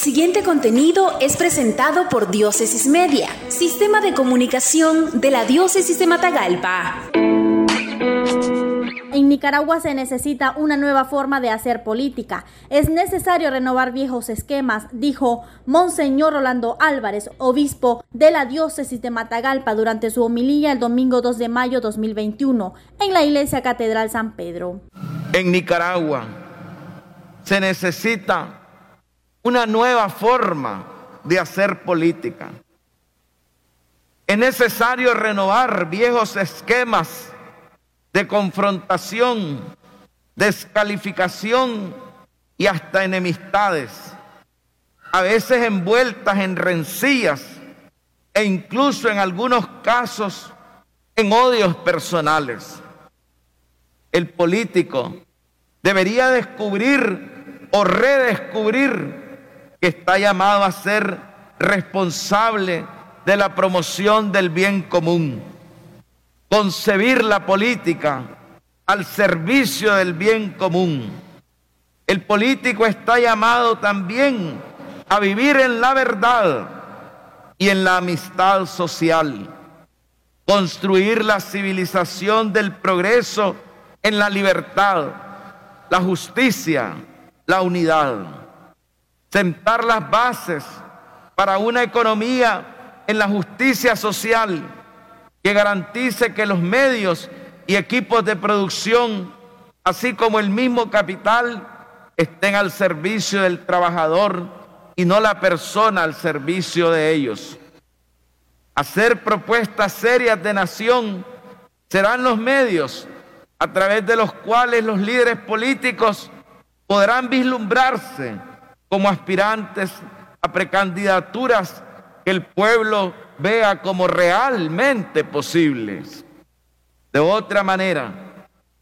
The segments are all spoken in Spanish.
siguiente contenido es presentado por Diócesis Media, Sistema de Comunicación de la Diócesis de Matagalpa. En Nicaragua se necesita una nueva forma de hacer política. Es necesario renovar viejos esquemas, dijo Monseñor Rolando Álvarez, obispo de la diócesis de Matagalpa, durante su homilía el domingo 2 de mayo 2021 en la iglesia Catedral San Pedro. En Nicaragua se necesita una nueva forma de hacer política. Es necesario renovar viejos esquemas de confrontación, descalificación y hasta enemistades, a veces envueltas en rencillas e incluso en algunos casos en odios personales. El político debería descubrir o redescubrir que está llamado a ser responsable de la promoción del bien común. Concebir la política al servicio del bien común. El político está llamado también a vivir en la verdad y en la amistad social, construir la civilización del progreso en la libertad, la justicia, la unidad, sentar las bases para una economía en la justicia social que garantice que los medios y equipos de producción, así como el mismo capital, estén al servicio del trabajador y no la persona al servicio de ellos. Hacer propuestas serias de nación serán los medios a través de los cuales los líderes políticos podrán vislumbrarse como aspirantes a precandidaturas que el pueblo vea como realmente posibles. De otra manera,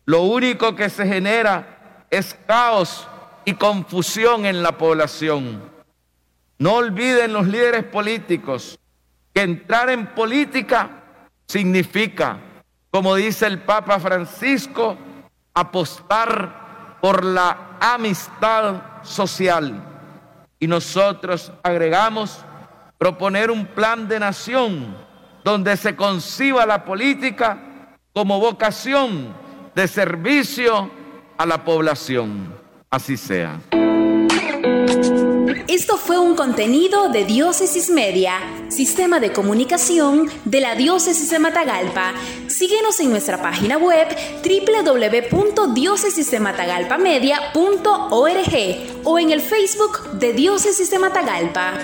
lo único que se genera es caos y confusión en la población. No olviden los líderes políticos que entrar en política significa, como dice el Papa Francisco, apostar por la amistad social. Y nosotros agregamos proponer un plan de nación donde se conciba la política como vocación de servicio a la población. Así sea. Esto fue un contenido de Diócesis Media, sistema de comunicación de la Diócesis de Matagalpa. Síguenos en nuestra página web www.diócesisdematagalpamedia.org o en el Facebook de Diócesis de Matagalpa.